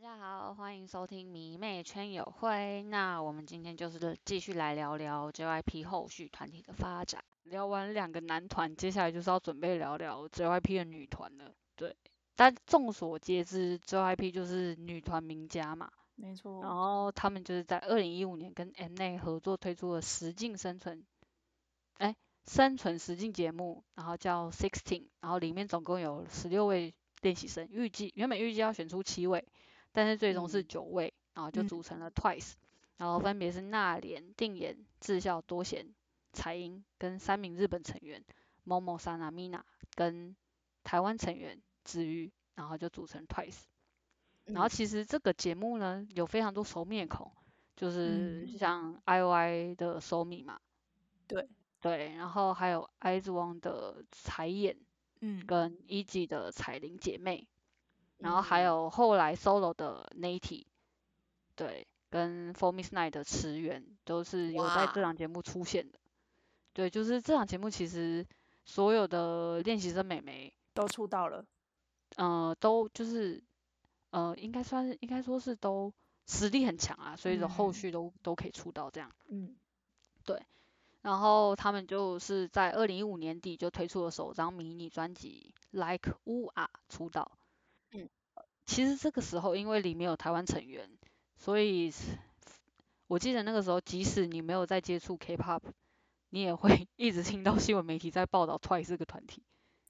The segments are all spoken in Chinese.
大家好，欢迎收听迷妹圈友会。那我们今天就是继续来聊聊 JYP 后续团体的发展。聊完两个男团，接下来就是要准备聊聊 JYP 的女团了。对，但众所皆知，JYP 就是女团名家嘛。没错。然后他们就是在二零一五年跟 Mnet 合作推出了实境生存，哎，生存实境节目，然后叫 Sixteen，然后里面总共有十六位练习生，预计原本预计要选出七位。但是最终是九位，然后就组成了 Twice，然后分别是娜莲、定妍、智孝、多贤、彩英跟三名日本成员 Momo、Sana、Mina 跟台湾成员子瑜，然后就组成 Twice。然后其实这个节目呢有非常多熟面孔，就是像 IOI 的 Somi 嘛，对。对，然后还有 IZ*ONE 的彩妍，嗯，跟 E.G 的彩玲姐妹。然后还有后来 solo 的 Natty，对，跟 For Miss Night 的驰援都是有在这档节目出现的。对，就是这档节目其实所有的练习生美眉都出道了，呃，都就是呃，应该算是应该说是都实力很强啊，所以说后续都都可以出道这样。嗯，对。然后他们就是在二零一五年底就推出了首张迷你专辑 Like Wu 啊出道。嗯，其实这个时候，因为里面有台湾成员，所以我记得那个时候，即使你没有在接触 K-pop，你也会 一直听到新闻媒体在报道 Twice 这个团体。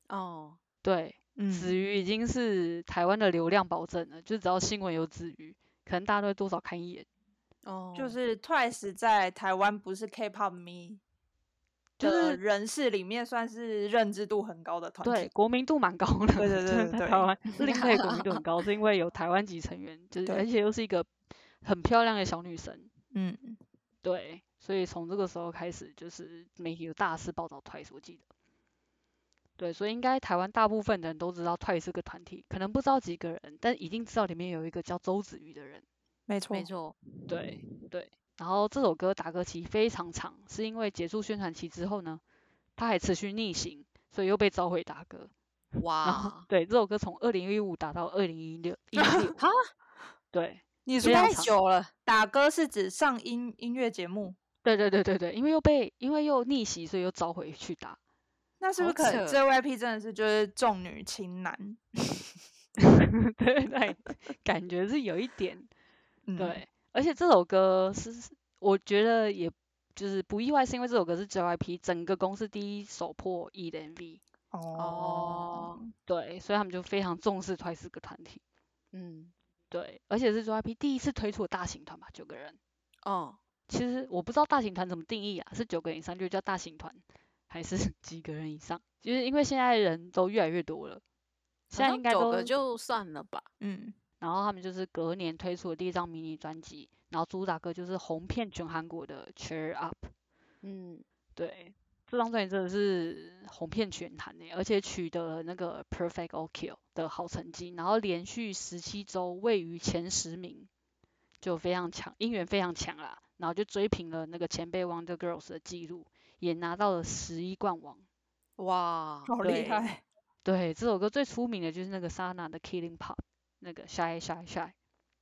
哦，对，子瑜已经是台湾的流量保证了，就只要新闻有子瑜，可能大家都会多少看一眼。哦，就是 Twice 在台湾不是 K-pop 迷。就是人士里面算是认知度很高的团体，对，国民度蛮高的。对对 对对，台湾另外国民度很 高，是因为有台湾籍成员，就是而且又是一个很漂亮的小女生。嗯，对，所以从这个时候开始，就是媒体有大肆报道 Twice，我记得。对，所以应该台湾大部分的人都知道 Twice 是个团体，可能不知道几个人，但一定知道里面有一个叫周子瑜的人。没错没错，对对。然后这首歌打歌期非常长，是因为结束宣传期之后呢，他还持续逆行，所以又被召回打歌。哇！对，这首歌从二零一五打到二零一六一六。哈？对，你说太久了。打歌是指上音音乐节目？对对对对对，因为又被因为又逆袭，所以又召回去打。那是不是可能 JYP 真的是就是重女轻男？对 对，感觉是有一点。对。而且这首歌是，我觉得也就是不意外，是因为这首歌是 JYP 整个公司第一首破亿的 MV。哦。对，所以他们就非常重视 Twice 这个团体。嗯。对，而且是 JYP 第一次推出的大型团吧，九个人。哦。其实我不知道大型团怎么定义啊，是九个人以上就叫大型团，还是 几个人以上？就是因为现在人都越来越多了，现在应该九个就算了吧。嗯。然后他们就是隔年推出的第一张迷你专辑，然后主打歌就是红遍全韩国的 Cheer Up。嗯，对，这张专辑真的是红遍全韩诶，而且取得了那个 Perfect OK 的好成绩，然后连续十七周位于前十名，就非常强，音源非常强啦。然后就追平了那个前辈 Wonder Girls 的记录，也拿到了十一冠王。哇，好厉害！对，这首歌最出名的就是那个 Sana 的 Killing Pop。那个 shy shy shy，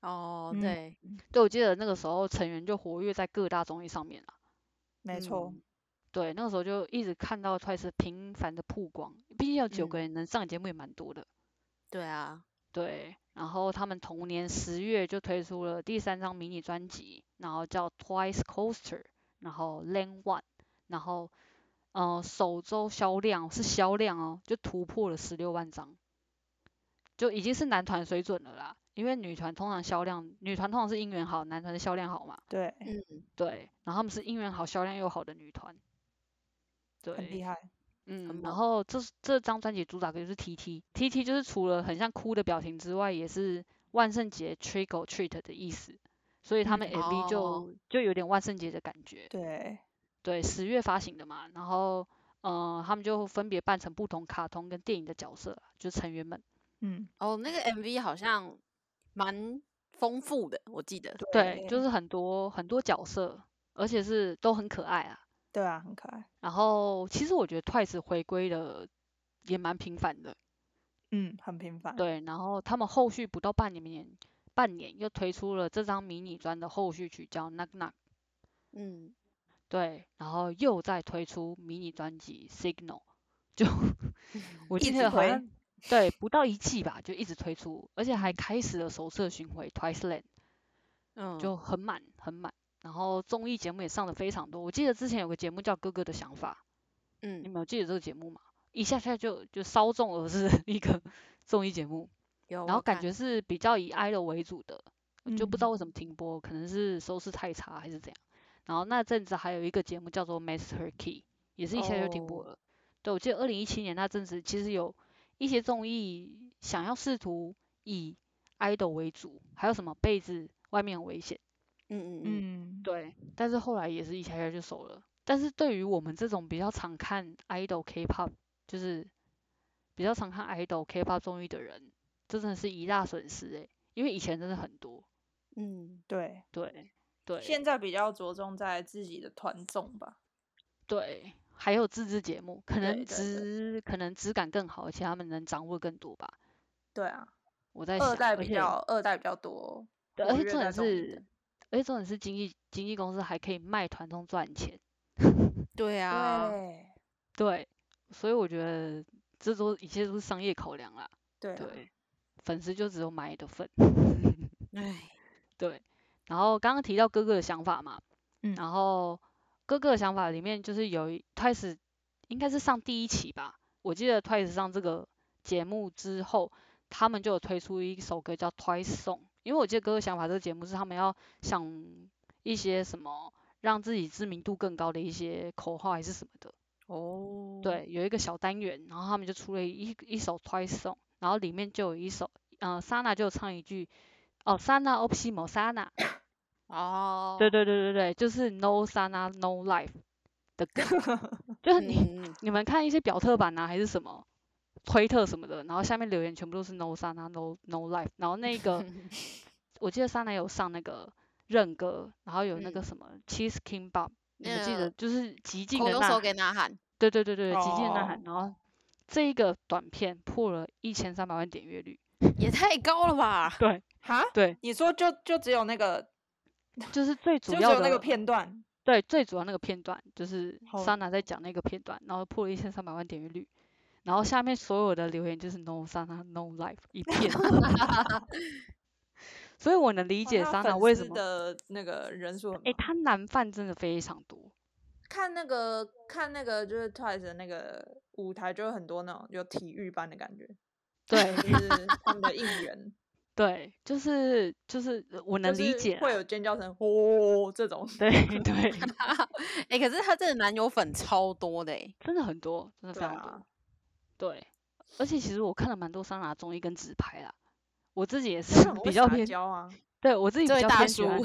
哦，对，对，我记得那个时候成员就活跃在各大综艺上面了。没错，对，那个时候就一直看到 Twice 频繁的曝光，毕竟有九个人能上节目也蛮多的。对啊，对，然后他们同年十月就推出了第三张迷你专辑，然后叫 Twice Coaster，然后 Lane One，然后，呃，首周销量是销量哦，就突破了十六万张。就已经是男团水准了啦，因为女团通常销量，女团通常是音源好，男团的销量好嘛。对，嗯，对，然后他们是音源好，销量又好的女团。对，很厉害。嗯，然后这这张专辑主打歌就是 T T，T T 就是除了很像哭的表情之外，也是万圣节 Trick or Treat 的意思，所以他们 MV 就就有点万圣节的感觉。对，对，十月发行的嘛，然后嗯，他们就分别扮成不同卡通跟电影的角色，就成员们。嗯，哦，那个 MV 好像蛮丰富的，我记得。对，就是很多很多角色，而且是都很可爱啊。对啊，很可爱。然后其实我觉得 Twice 回归的也蛮频繁的。嗯，很频繁。对，然后他们后续不到半年，半年又推出了这张迷你专的后续曲叫 Knock Knock。嗯，对，然后又再推出迷你专辑 Signal，就 我记得好像对不到一季吧，就一直推出，而且还开始了首次巡回 Twice Land，嗯，就很满很满。然后综艺节目也上的非常多，我记得之前有个节目叫《哥哥的想法》，嗯，你们有记得这个节目吗？一下下就就稍纵而逝的一个 综艺节目，然后感觉是比较以 idol 为主的，就不知道为什么停播，可能是收视太差还是怎样。然后那阵子还有一个节目叫做 Master Key，也是一下就停播了。对，我记得二零一七年那阵子其实有一些综艺想要试图以 idol 为主，还有什么被子外面很危险，嗯嗯嗯，对，但是后来也是一下下就熟了。但是对于我们这种比较常看 idol K-pop，就是比较常看 idol K-pop 综艺的人，这真的是一大损失诶，因为以前真的很多。嗯，对对。对，现在比较着重在自己的团综吧。对，还有自制节目，可能质可能质感更好，而且他们能掌握更多吧。对啊，我在想，二代比较二代比较多。对，而且重点是，而且重点是经纪经纪公司还可以卖团综赚钱。对啊，对，所以我觉得这都一切都是商业考量啦。对，粉丝就只有买的份。唉，对。然后刚刚提到哥哥的想法嘛，嗯，然后哥哥的想法里面就是有 Twice 应该是上第一期吧，我记得 Twice 上这个节目之后，他们就有推出一首歌叫 Twice Song，因为我记得哥哥想法这个节目是他们要想一些什么让自己知名度更高的一些口号还是什么的，哦，对，有一个小单元，然后他们就出了一一首 Twice Song，然后里面就有一首，嗯，Sana 就唱一句。哦，Sana Opsimo Sana，哦，对对对对对，就是 No Sana No Life 的歌，就是你你们看一些表特版啊，还是什么推特什么的，然后下面留言全部都是 No Sana No No Life，然后那个 我记得 Sana 有上那个认歌，然后有那个什么 Cheese King Bob，你们记得就是极尽的呐喊，对对对对，极尽的呐喊，然后这一个短片破了一千三百万点阅率，也太高了吧？对。哈，对，你说就就只有那个，就是最主要的那个片段，对，最主要那个片段就是莎娜在讲那个片段，然后破了一千三百万点阅率，然后下面所有的留言就是 No 莎娜 No Life 一片 所以我能理解莎娜为什么的那个人数，哎，他男饭真的非常多，看那个看那个就是 Twice 的那个舞台，就有很多那种有体育班的感觉，对，就是他们的应援。对，就是就是我能理解，会有尖叫声哦这种。对对，哎，可是他这个男友粉超多的，真的很多，真的非常多。对，而且其实我看了蛮多桑拿综艺跟直拍啦，我自己也是比较偏交啊。对我自己比较偏喜欢，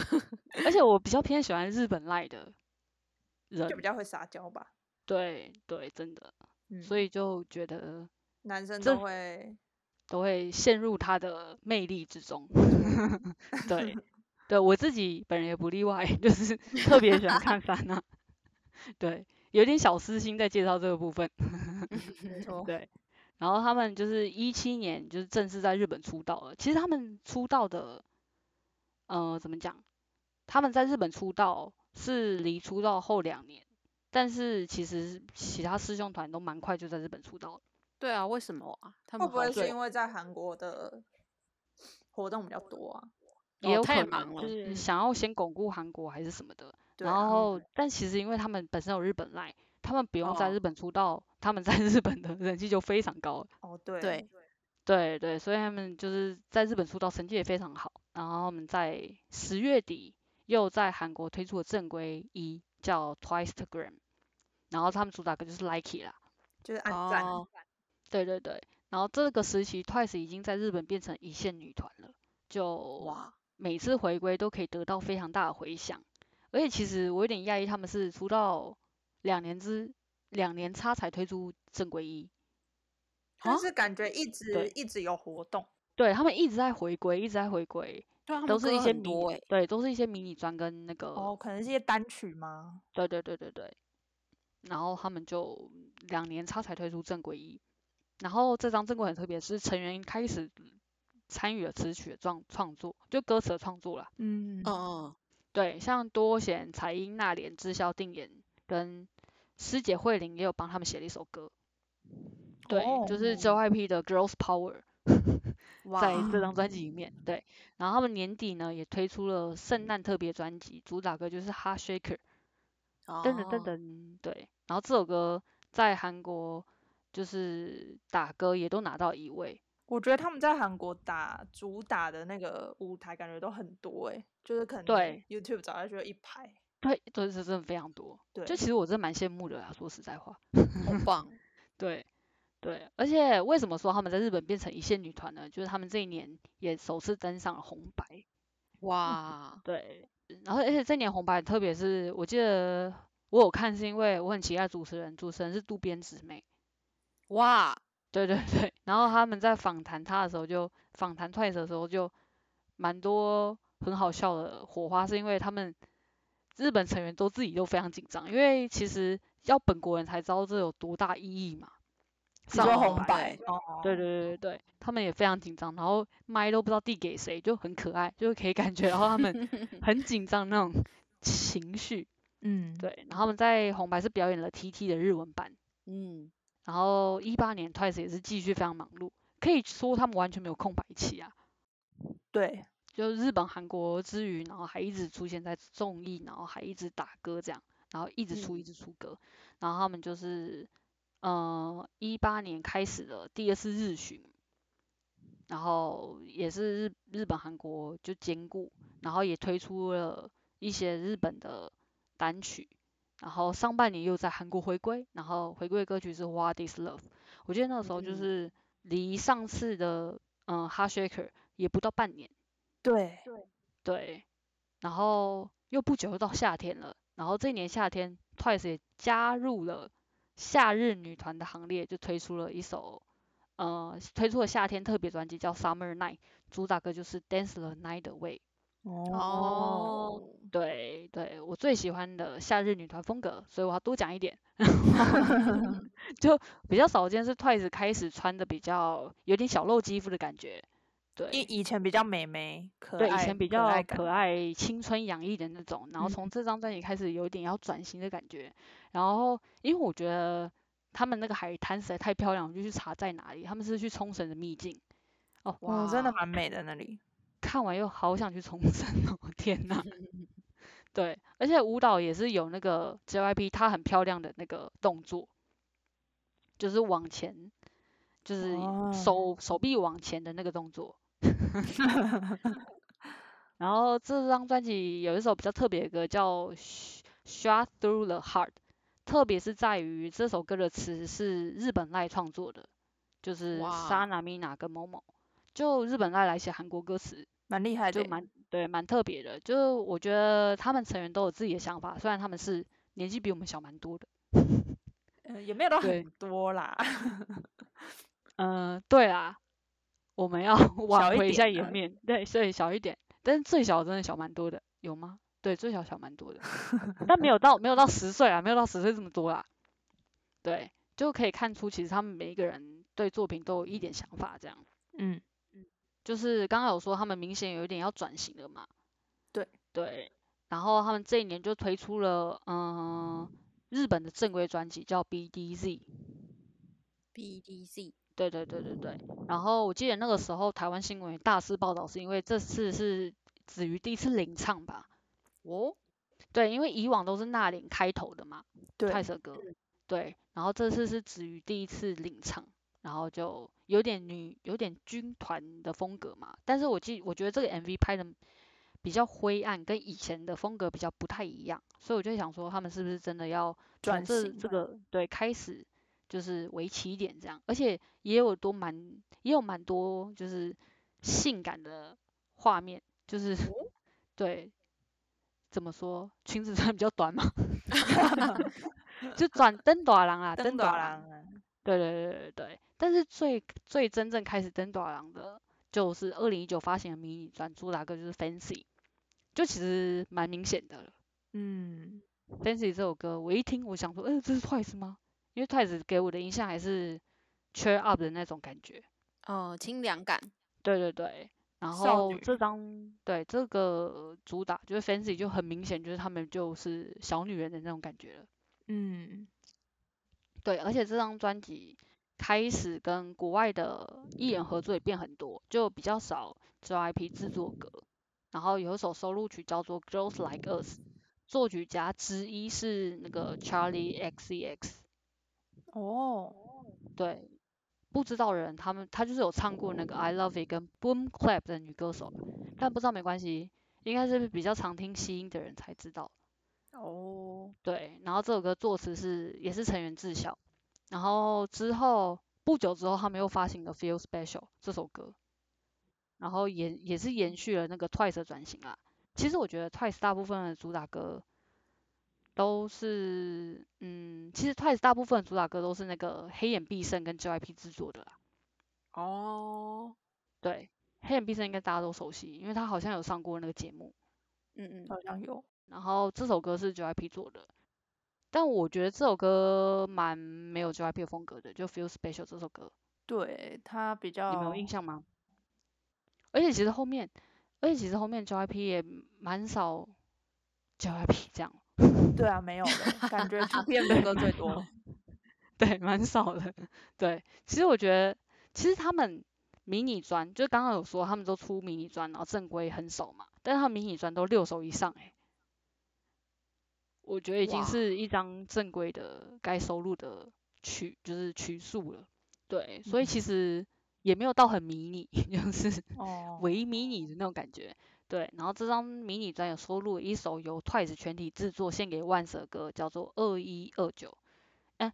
而且我比较偏喜欢日本赖的人，就比较会撒娇吧。对对，真的，所以就觉得男生都会。都会陷入他的魅力之中，对，对我自己本人也不例外，就是特别喜欢看 三娜，对，有点小私心在介绍这个部分，没错，对，然后他们就是一七年就是正式在日本出道了，其实他们出道的，呃，怎么讲？他们在日本出道是离出道后两年，但是其实其他师兄团都蛮快就在日本出道了。对啊，为什么啊？会不会是因为在韩国的活动比较多啊？也有可能，就是想要先巩固韩国还是什么的。然后，但其实因为他们本身有日本赖，他们不用在日本出道，他们在 日本的人气就非常高。哦，对对对对，所以他们就是在日本出道，成绩也非常好。然后他们在十月底又在韩国推出了正规一，叫 Twicegram。然后他们主打歌就是 Likey 啦，就是按赞。对对对，然后这个时期，Twice 已经在日本变成一线女团了，就哇，每次回归都可以得到非常大的回响，而且其实我有点讶异，他们是出道两年之两年差才推出正规一，但是感觉一直一直有活动，对他们一直在回归，一直在回归，都是一些迷，对，都是一些迷你专跟那个哦，可能是一些单曲吗？对对对对对，然后他们就两年差才推出正规一。然后这张正规很特别，是成员开始参与了词曲的创创作，就歌词的创作啦。嗯嗯，对，像多贤、彩英、娜莲、知孝、定言跟师姐慧玲也有帮他们写了一首歌。对，就是 JYP 的 Girls Power，在这张专辑里面。对，然后他们年底呢也推出了圣诞特别专辑，主打歌就是 Heart Shaker。噔噔噔噔，对，然后这首歌在韩国就是打歌也都拿到一位。我觉得他们在韩国打主打的那个舞台感觉都很多哎，就是可能对 YouTube 找下去一排。对，对是真的非常多。对，就其实我真的蛮羡慕的啦，说实在话。好 棒。对。对，而且为什么说他们在日本变成一线女团呢？就是他们这一年也首次登上了红白。哇，对，然后而且这年红白，特别是我记得我有看，是因为我很期待主持人，主持人是渡边直美。哇，对对对，然后他们在访谈他的时候，就访谈 Twice 的时候，就蛮多很好笑的火花，是因为他们日本成员都自己都非常紧张，因为其实要本国人才知道这有多大意义嘛。上红白，对对对对对，他们也非常紧张，然后麦都不知道递给谁，就很可爱，就可以感觉，然后他们 很紧张那种情绪，嗯，对，然后他们在红白是表演了 TT 的日文版，嗯，然后一八年 Twice 也是继续非常忙碌，可以说他们完全没有空白期啊，对，就日本韩国之余，然后还一直出现在综艺，然后还一直打歌这样，然后一直出一直出歌，然后他们就是。呃，一八年开始的第二次日巡，然后也是日日本韩国就兼顾，然后也推出了一些日本的单曲，然后上半年又在韩国回归，然后回归歌曲是《What Is Love》，我记得那个时候就是离上次的嗯《Heart Shaker》也不到半年，对对对，然后又不久又到夏天了，然后这一年夏天 Twice 也加入了。夏日女团的行列就推出了一首，呃，推出了夏天特别专辑叫《Summer Night》，主打歌就是《Dance the Night Away》。哦，对对，我最喜欢的夏日女团风格，所以我要多讲一点。就比较少见是 Twice 开始穿的比较有点小露肌肤的感觉。对，以以前比较美眉，对，以前比较可爱、青春洋溢的那种，然后从这张专辑开始有一点要转型的感觉。然后，因为我觉得他们那个海滩实在太漂亮，我就去查在哪里。他们是去冲绳的秘境。哦，哇，真的蛮美的那里。看完又好想去重生哦，天哪！对，而且舞蹈也是有那个 JYP，它很漂亮的那个动作，就是往前，就是手手臂往前的那个动作。然后这张专辑有一首比较特别的歌叫《Shot Through the Heart》，特别是在于这首歌的词是日本赖创作的，就是沙娜米娜跟某某，就日本爱来写韩国歌词，蛮厉害的，就蛮对蛮特别的。就我觉得他们成员都有自己的想法，虽然他们是年纪比我们小蛮多的，嗯，也没有到很多啦。嗯，对啊。我们要 挽回一下颜面，对，所以小一点，但是最小真的小蛮多的，有吗？对，最小小蛮多的，但没有到没有到十岁啊，没有到十岁这么多啦。对，就可以看出其实他们每一个人对作品都有一点想法，这样。嗯嗯，就是刚刚有说他们明显有一点要转型了嘛。对对，然后他们这一年就推出了嗯日本的正规专辑叫 BDZ。BDZ。对对对对对，然后我记得那个时候台湾新闻大肆报道，是因为这次是子瑜第一次领唱吧？哦，对，因为以往都是那玲开头的嘛，泰瑟歌，对，然后这次是子瑜第一次领唱，然后就有点女有点军团的风格嘛，但是我记我觉得这个 MV 拍的比较灰暗，跟以前的风格比较不太一样，所以我就想说他们是不是真的要转这这个对开始。就是为起点这样，而且也有多蛮也有蛮多就是性感的画面，就是 对怎么说？裙子穿比较短嘛，就转灯短郎啊，灯短郎，对对对对对，但是最最真正开始登短郎的，就是二零一九发行的迷你专主打歌就是 Fancy，就其实蛮明显的了，嗯，Fancy 这首歌我一听我想说，呃，这是 Twice 吗？因为 Twice 给我的印象还是 cheer up 的那种感觉，哦，清凉感。对对对，然后这张对这个主打就是 Fancy 就很明显就是他们就是小女人的那种感觉了。嗯，对，而且这张专辑开始跟国外的艺人合作也变很多，就比较少 JYP 制作歌。然后有一首收录曲叫做 Girls Like Us，作曲家之一是那个 Charlie XCX。哦，对，不知道人他们他就是有唱过那个 I Love It 跟 Boom Clap 的女歌手，但不知道没关系，应该是比较常听西音的人才知道。哦，对，然后这首歌作词是也是成员智晓，然后之后不久之后他们又发行了 Feel Special 这首歌。然后也也是延续了那个 Twice 的转型啊。其实我觉得 Twice 大部分的主打歌都是，嗯，其实 Twice 大部分的主打歌都是那个黑眼必胜跟 JYP 制作的啦。哦，对，黑眼必胜应该大家都熟悉，因为他好像有上过那个节目。嗯嗯，好像有。然后这首歌是 JYP 做的，但我觉得这首歌蛮没有 JYP 的风格的，就 Feel Special 这首歌。对，它比较。你们有印象吗？而且其实后面，而且其实后面 JYP 也蛮少 JYP 这样。对啊，没有的，感觉出片的歌最多。对，蛮少的。对，其实我觉得，其实他们迷你专，就刚刚有说他们都出迷你专，然后正规很少嘛，但是他们迷你专都六首以上哎。我觉得已经是一张正规的该收录的曲，就是曲数了。对，所以其实。也没有到很迷你，就是微迷你的那种感觉。对，然后这张迷你专有收录一首由 Twice 全体制作献给万舍歌，叫做二一二九，哎，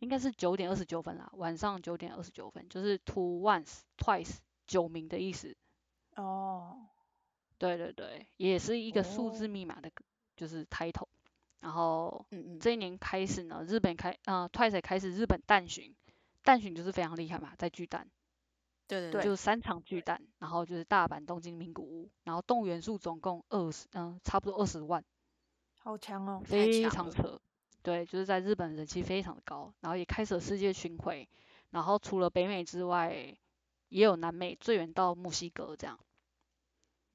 应该是九点二十九分啦，晚上九点二十九分，就是 Two Ones Twice 九名的意思。哦，对对对，也是一个数字密码的，就是 title。然后，嗯嗯，这一年开始呢，日本开，呃，Twice 开始日本蛋巡，蛋巡就是非常厉害嘛，在巨蛋。对对对，就是三场巨蛋，然后就是大阪、东京、名古屋，然后动员数总共二十，嗯，差不多二十万，好强哦，非常扯，对，就是在日本人气非常的高，然后也开设世界巡回，然后除了北美之外，也有南美，最远到墨西哥这样，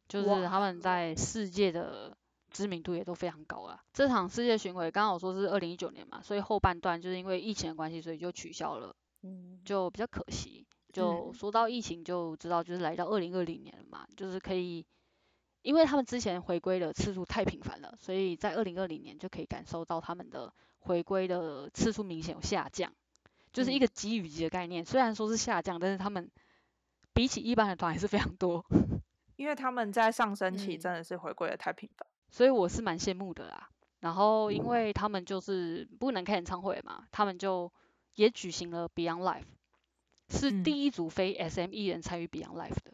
就是他们在世界的知名度也都非常高啊。这场世界巡回刚好说是二零一九年嘛，所以后半段就是因为疫情的关系，所以就取消了，嗯，就比较可惜。就说到疫情，就知道就是来到二零二零年了嘛，就是可以，因为他们之前回归的次数太频繁了，所以在二零二零年就可以感受到他们的回归的次数明显有下降，就是一个给予级的概念。虽然说是下降，但是他们比起一般的团还是非常多，因为他们在上升期真的是回归的太频繁，所以我是蛮羡慕的啦。然后因为他们就是不能开演唱会嘛，他们就也举行了 Beyond Live。是第一组非 SM 艺人参与 Beyond Live 的。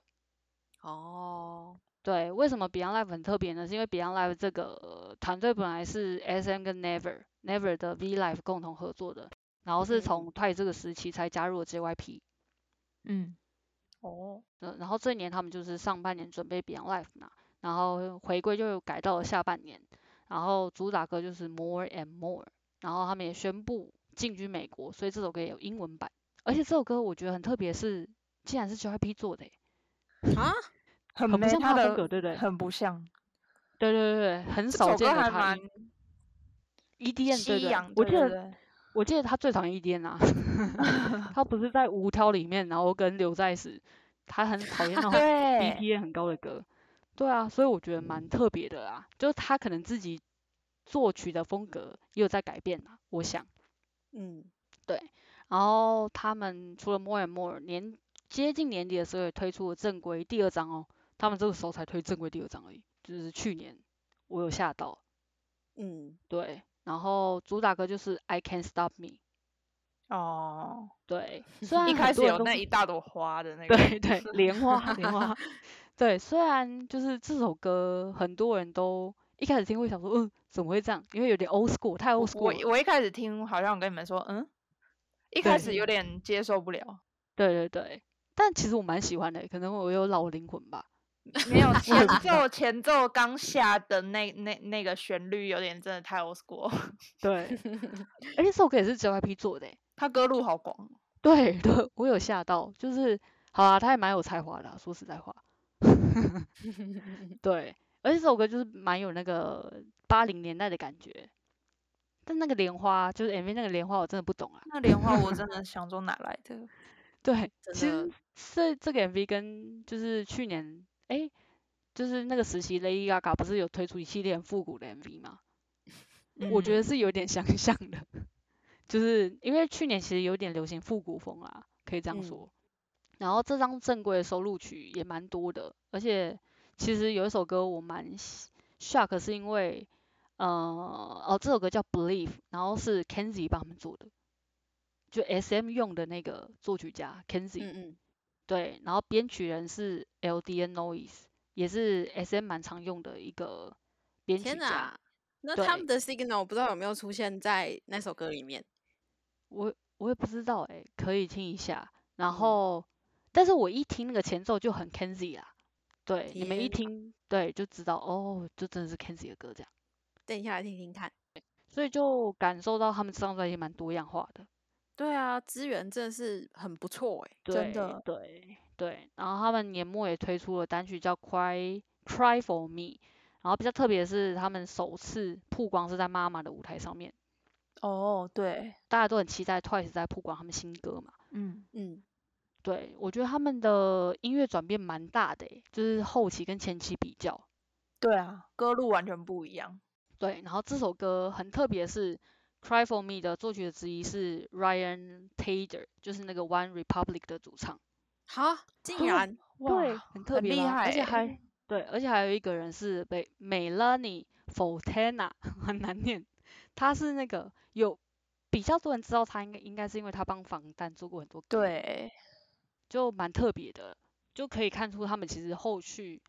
哦，对，为什么 Beyond Live 很特别呢？是因为 Beyond Live 这个团队本来是 SM 跟 Never Never 的 V Live 共同合作的，然后是从 Twice 这个时期才加入了 JYP。嗯。哦。然后这一年他们就是上半年准备 Beyond Live 嘛，然后回归就改到了下半年，然后主打歌就是 More and More，然后他们也宣布进军美国，所以这首歌也有英文版。而且这首歌我觉得很特别，是竟然是 JYP 做的，啊，很不像他的风格，对不对？很不像，对对对对，很少见的他。EDM 对对，我记得我记得他最讨厌 EDM 啊，他不是在无挑里面，然后跟刘在石，他很讨厌那种 BPM 很高的歌，对啊，所以我觉得蛮特别的啊，就是他可能自己作曲的风格也有在改变啊，我想，嗯，对。然后他们除了 More and More 年接近年底的时候也推出了正规第二张哦，他们这个时候才推正规第二张而已，就是去年我有吓到，嗯，对，然后主打歌就是 I Can't Stop Me，哦，对，虽然一开始有那一大朵花的那个，对对，莲花 莲花，对，虽然就是这首歌很多人都一开始听会想说，嗯，怎么会这样？因为有点 old school，太 old school。我我一开始听好像我跟你们说，嗯。一开始有点接受不了，对对对，但其实我蛮喜欢的，可能我有老灵魂吧。没有 前奏，前奏刚下的那那那个旋律有点真的太 old school。对，而且这首歌也是 JYP 做的，他歌路好广。对对，我有吓到，就是好啊，他也蛮有才华的，说实在话。对，而且这首歌就是蛮有那个八零年代的感觉。但那个莲花，就是 MV 那个莲花，我真的不懂啊。那莲花我 真的想说哪来的？对，其实这这个 MV 跟就是去年，哎，就是那个时期 Lady Gaga 不是有推出一系列复古的 MV 吗？我觉得是有点相像的，就是因为去年其实有点流行复古风啊，可以这样说。然后这张正规的收录曲也蛮多的，而且其实有一首歌我蛮 shock，是因为，呃，哦，这首歌叫 Believe，然后是 Kenzie 帮他们做的，就 SM 用的那个作曲家 Kenzie，嗯嗯，对，然后编曲人是 LDN Noise，也是 SM 蛮常用的一个编曲家。那他们的 Signal 不知道有没有出现在那首歌里面？我我也不知道哎，可以听一下。然后。但是我一听那个前奏就很 Kenzie 啦，对，你们一听对就知道哦，就真的是 Kenzie 的歌这样。等一下来听听看，所以就感受到他们这张专辑蛮多样化的。对啊，资源真的是很不错哎，真的。对对，然后他们年末也推出了单曲叫 Cry Cry for Me，然后比较特别的是他们首次曝光是在妈妈的舞台上面。哦，对，大家都很期待 Twice 在曝光他们新歌嘛。嗯嗯。对，我觉得他们的音乐转变蛮大的，就是后期跟前期比较。对啊，歌路完全不一样。对，然后这首歌很特别，是《Cry for Me》的作曲者之一是 Ryan Tedder，就是那个 One Republic 的主唱。哈，竟然，对，很特别，厉害，而且还对，而且还有一个人是被 Melanie Fontana，很难念，他是那个有比较多人知道他，应该应该是因为他帮防弹做过很多歌。对。就蛮特别的，就可以看出他们其实后续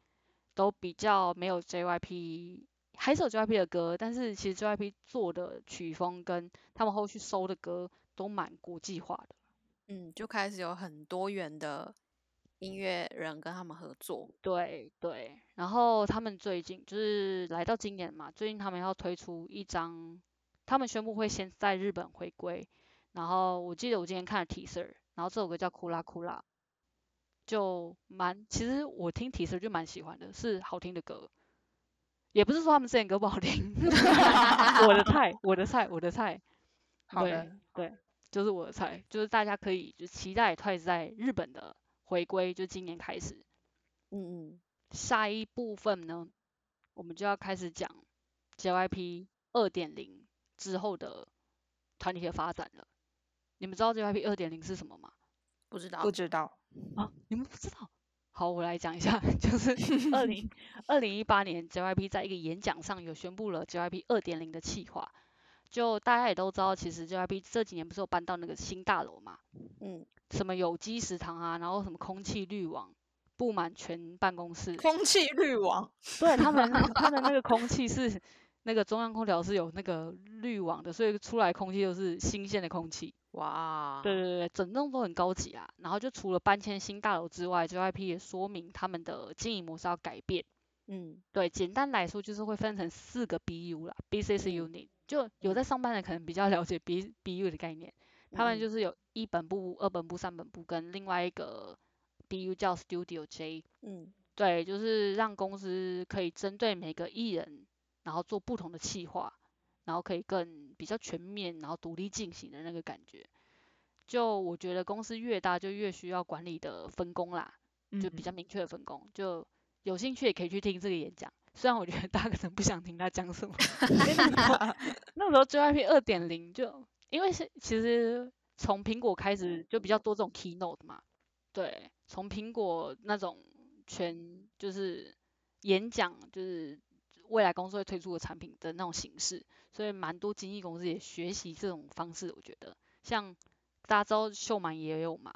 都比较没有 JYP，还是有 JYP 的歌，但是其实 JYP 做的曲风跟他们后续收的歌都蛮国际化的。嗯，就开始有很多元的音乐人跟他们合作。对对，然后他们最近就是来到今年嘛，最近他们要推出一张，他们宣布会先在日本回归，然后我记得我今天看了 teaser，然后这首歌叫《库拉库拉》。就蛮，其实我听提示就蛮喜欢的，是好听的歌，也不是说他们之前歌不好听，我的菜，我的菜，我的菜，好的，对，就是我的菜，就是大家可以就期待 Twice 在日本的回归，就今年开始，嗯嗯，下一部分呢，我们就要开始讲 JYP 二点零之后的团体的发展了，你们知道 JYP 二点零是什么吗？不知道，不知道。啊，你们不知道？好，我来讲一下，就是 二零二零一八年 JYP 在一个演讲上有宣布了 JYP 二点零的企划。就大家也都知道，其实 JYP 这几年不是有搬到那个新大楼嘛？嗯。什么有机食堂啊，然后什么空气滤网布满全办公室。空气滤网？对他们，他们那个空气是那个中央空调是有那个滤网的，所以出来空气都是新鲜的空气。哇，对对对，整栋都很高级啊。然后就除了搬迁新大楼之外，JYP 也说明他们的经营模式要改变。嗯，对，简单来说就是会分成四个 BU 啦，business unit。就有在上班的可能比较了解 B BU 的概念。他们就是有一本部、二本部、三本部跟另外一个 BU 叫 Studio J。嗯，对，就是让公司可以针对每个艺人，然后做不同的企划。然后可以更比较全面，然后独立进行的那个感觉，就我觉得公司越大就越需要管理的分工啦，就比较明确的分工。就有兴趣也可以去听这个演讲，虽然我觉得大家可能不想听他讲什么。那时候 JYP 二点零就因为是其实从苹果开始就比较多这种 keynote 嘛，对，从苹果那种全就是演讲就是未来公司会推出的产品的那种形式。所以蛮多经纪公司也学习这种方式，我觉得。像大家知道秀满也有嘛，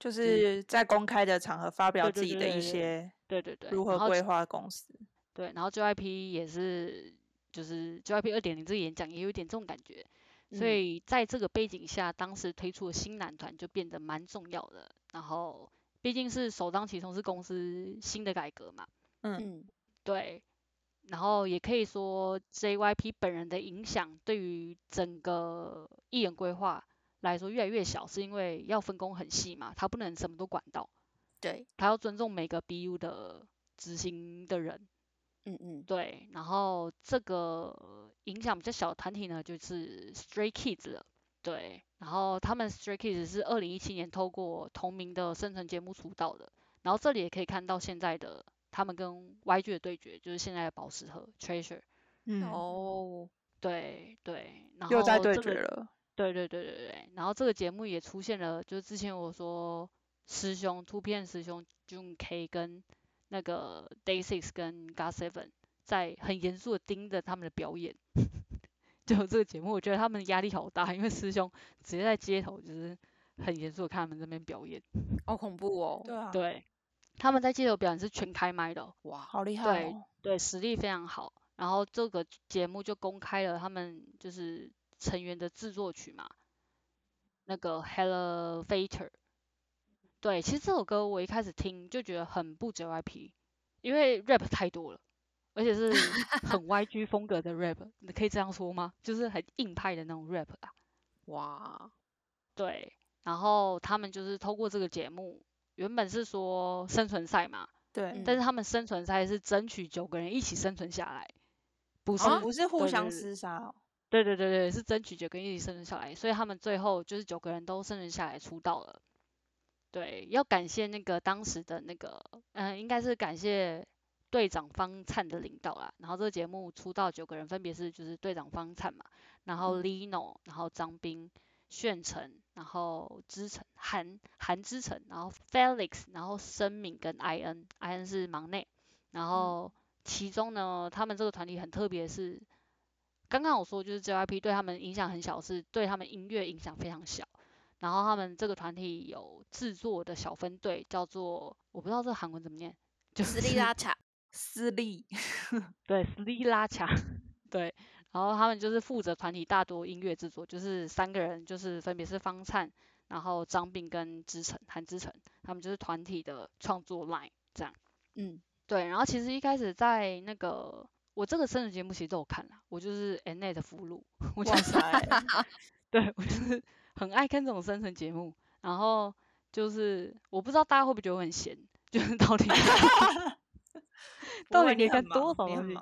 就是在公开的场合发表自己的一些对对对如何规划公司，对，然后 JYP 也是就是 JYP 二点零这个演讲也有点这种感觉，所以在这个背景下，当时推出的新男团就变得蛮重要的，然后毕竟是首当其冲是公司新的改革嘛，嗯，对。然后也可以说，JYP 本人的影响对于整个艺人规划来说越来越小，是因为要分工很细嘛，他不能什么都管到。对。他要尊重每个 BU 的执行的人。嗯嗯。对，然后这个影响比较小的团体呢，就是 Stray Kids 了。对，然后他们 Stray Kids 是二零一七年透过同名的生存节目出道的。然后这里也可以看到现在的他们跟 YG 的对决，就是现在的宝石和 Treasure。嗯哦，对对，然后又在对决了。对对对对对，然后这个节目也出现了，就是之前我说师兄 Two P 师兄 Jun K 跟那个 Day Six 跟 God Seven 在很严肃的盯着他们的表演。就这个节目，我觉得他们压力好大，因为师兄直接在街头就是很严肃的看他们这边表演。好恐怖哦。对啊。对，他们在街头表演是全开麦的。哇，好厉害哦。对对，实力非常好。然后这个节目就公开了他们就是成员的制作曲嘛，那个 Hello Fater。对，其实这首歌我一开始听就觉得很不 JYP，因为 rap 太多了，而且是 很 YG 风格的 rap，你可以这样说吗？就是很硬派的那种 rap 啊。哇，对，然后他们就是透过这个节目，原本是说生存赛嘛，对，但是他们生存赛是争取九个人一起生存下来。不是不是互相厮杀哦，对对对对，是争取九个人一起生存下来，所以他们最后就是九个人都生存下来出道了。对，要感谢那个当时的那个，嗯，应该是感谢队长方灿的领导啦。然后这个节目出道九个人分别是就是队长方灿嘛，然后 Lino，然后张斌、炫成，然后之成韩韩之成，然后 Felix，然后申敏跟 IN，IN 是忙内，然后。其中呢，他们这个团体很特别，是刚刚我说就是 JYP 对他们影响很小，是对他们音乐影响非常小。然后他们这个团体有制作的小分队，叫做我不知道这韩文怎么念，就斯利拉 卡，斯利，对，斯利拉卡，对。然后他们就是负责团体大多音乐制作，就是三个人，就是分别是方灿，然后张斌跟知成，韩知成，他们就是团体的创作 line 这样，嗯。对，然后其实一开始在那个我这个生日节目其实都有看啦，我就是 Nnet 的俘虏，我就是，对我就是很爱看这种生存节目，然后就是我不知道大家会不会觉得我很闲，就是到底 到底可以看多少东西？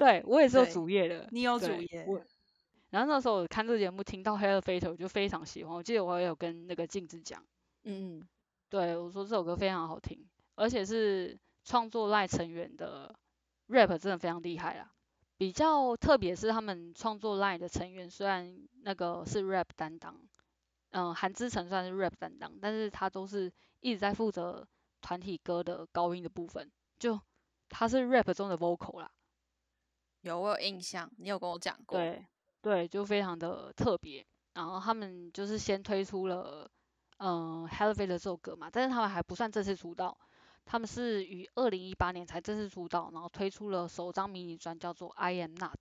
对我也是有主页的，你有主页。然后那时候我看这个节目，听到《Hello f a t e 我就非常喜欢，我记得我也有跟那个镜子讲，嗯，对我说这首歌非常好听，而且是。创作赖成员的 rap 真的非常厉害啦，比较特别是他们创作赖的成员，虽然那个是 rap 担当，嗯，韩之成算是 rap 担当，但是他都是一直在负责团体歌的高音的部分，就他是 rap 中的 vocal 啦。有我有印象，你有跟我讲过。对对，就非常的特别。然后他们就是先推出了嗯 Hello f a t e 这首歌嘛，但是他们还不算正式出道。他们是于二零一八年才正式出道，然后推出了首张迷你专叫做《I Am Not》，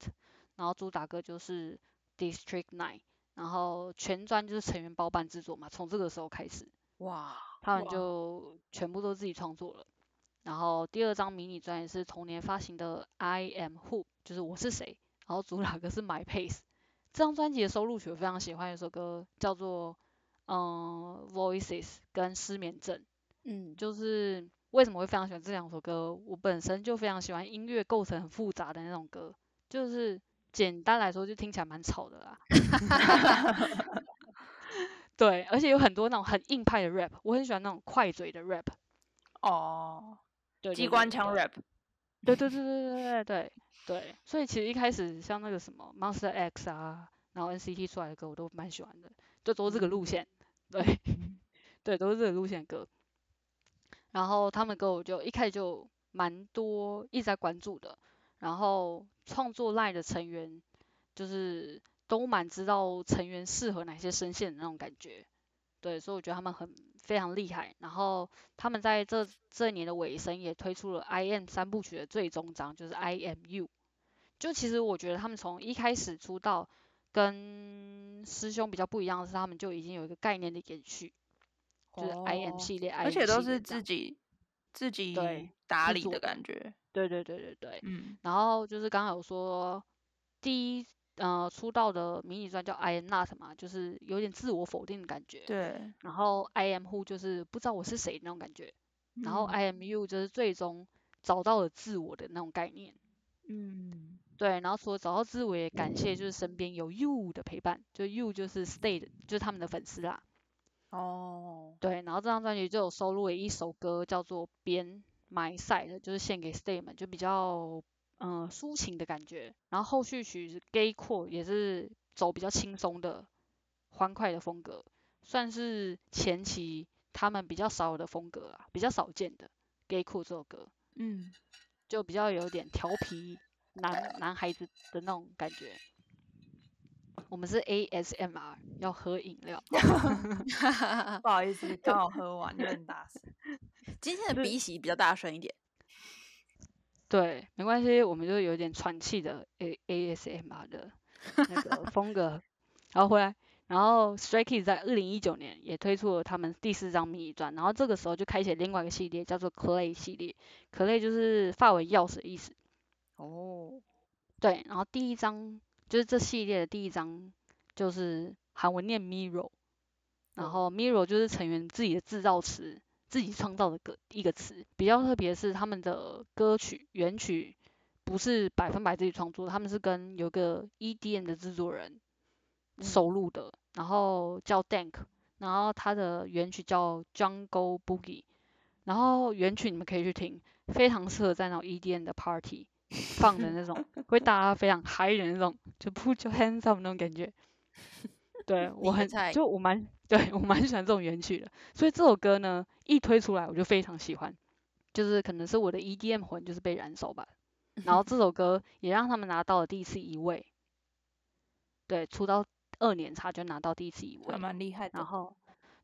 然后主打歌就是《District Nine》，然后全专就是成员包办制作嘛，从这个时候开始，哇，他们就全部都自己创作了。然后第二张迷你专辑是同年发行的《I Am Who》，就是我是谁，然后主打歌是《My Pace》。这张专辑的收录曲我非常喜欢，一首歌叫做嗯《Voices》跟《失眠症》，嗯，就是。为什么会非常喜欢这两首歌？我本身就非常喜欢音乐构成很复杂的那种歌，就是简单来说就听起来蛮吵的啦。对，而且有很多那种很硬派的 rap，我很喜欢那种快嘴的 rap。哦，对，机关枪 rap。对对对对对对对对。所以其实一开始像那个什么 Monster X 啊，然后 NCT 出来的歌我都蛮喜欢的，就都是这个路线。对，对，都是这个路线歌。然后他们歌我就一开始就蛮多一直在关注的，然后创作赖的成员就是都蛮知道成员适合哪些声线的那种感觉，对，所以我觉得他们很非常厉害。然后他们在这这一年的尾声也推出了 I M 三部曲的最终章，就是 I M U。就其实我觉得他们从一开始出道跟师兄比较不一样的是，他们就已经有一个概念的延续。就是 I M 系列，而且都是自己自己打理的感觉。对对对对对。嗯。然后就是刚刚有说，第一呃出道的迷你专叫 I am not 嘛，就是有点自我否定的感觉。对。然后 I am who 就是不知道我是谁那种感觉。然后 I am you 就是最终找到了自我的那种概念。嗯。对，然后除了找到自我，也感谢就是身边有 you 的陪伴，就 you 就是 stay 的，就是他们的粉丝啦。哦。对，然后这张专辑就有收录了一首歌叫做《边 My Side》，就是献给 stay 们，就比较。嗯，抒情的感觉，然后后续曲是 Gay Core，也是走比较轻松的、欢快的风格，算是前期他们比较少有的风格啊，比较少见的 Gay Core 这首歌，嗯，就比较有点调皮男男孩子的那种感觉。我们是 ASMR，要喝饮料，不好意思，刚好喝完，有点大声。今天的鼻息比较大声一点。对，没关系，我们就有点喘气的 A A S M R 的 那个风格，然后回来，然后 Stray Kids 在二零一九年也推出了他们第四张迷你专，然后这个时候就开启另外一个系列，叫做 Clay 系列，Clay 就是发为钥匙的意思。哦，对，然后第一张就是这系列的第一张就是韩文念 Mirror，然后 Mirror 就是成员自己的制造词。自己创造的歌一个词，比较特别是他们的歌曲原曲不是百分百自己创作，他们是跟有个 EDM 的制作人收录的，然后叫 Dank，然后他的原曲叫 Jungle Boogie，然后原曲你们可以去听，非常适合在那种 EDM 的 party 放的那种，会大家非常嗨的那种，就 Put your hands up 那种感觉。对 我很就我蛮对我蛮喜欢这种原曲的，所以这首歌呢一推出来我就非常喜欢，就是可能是我的 EDM 魂就是被燃烧吧。然后这首歌也让他们拿到了第一次一位，对，出道二年差就拿到第一次一位，蛮厉害的。然后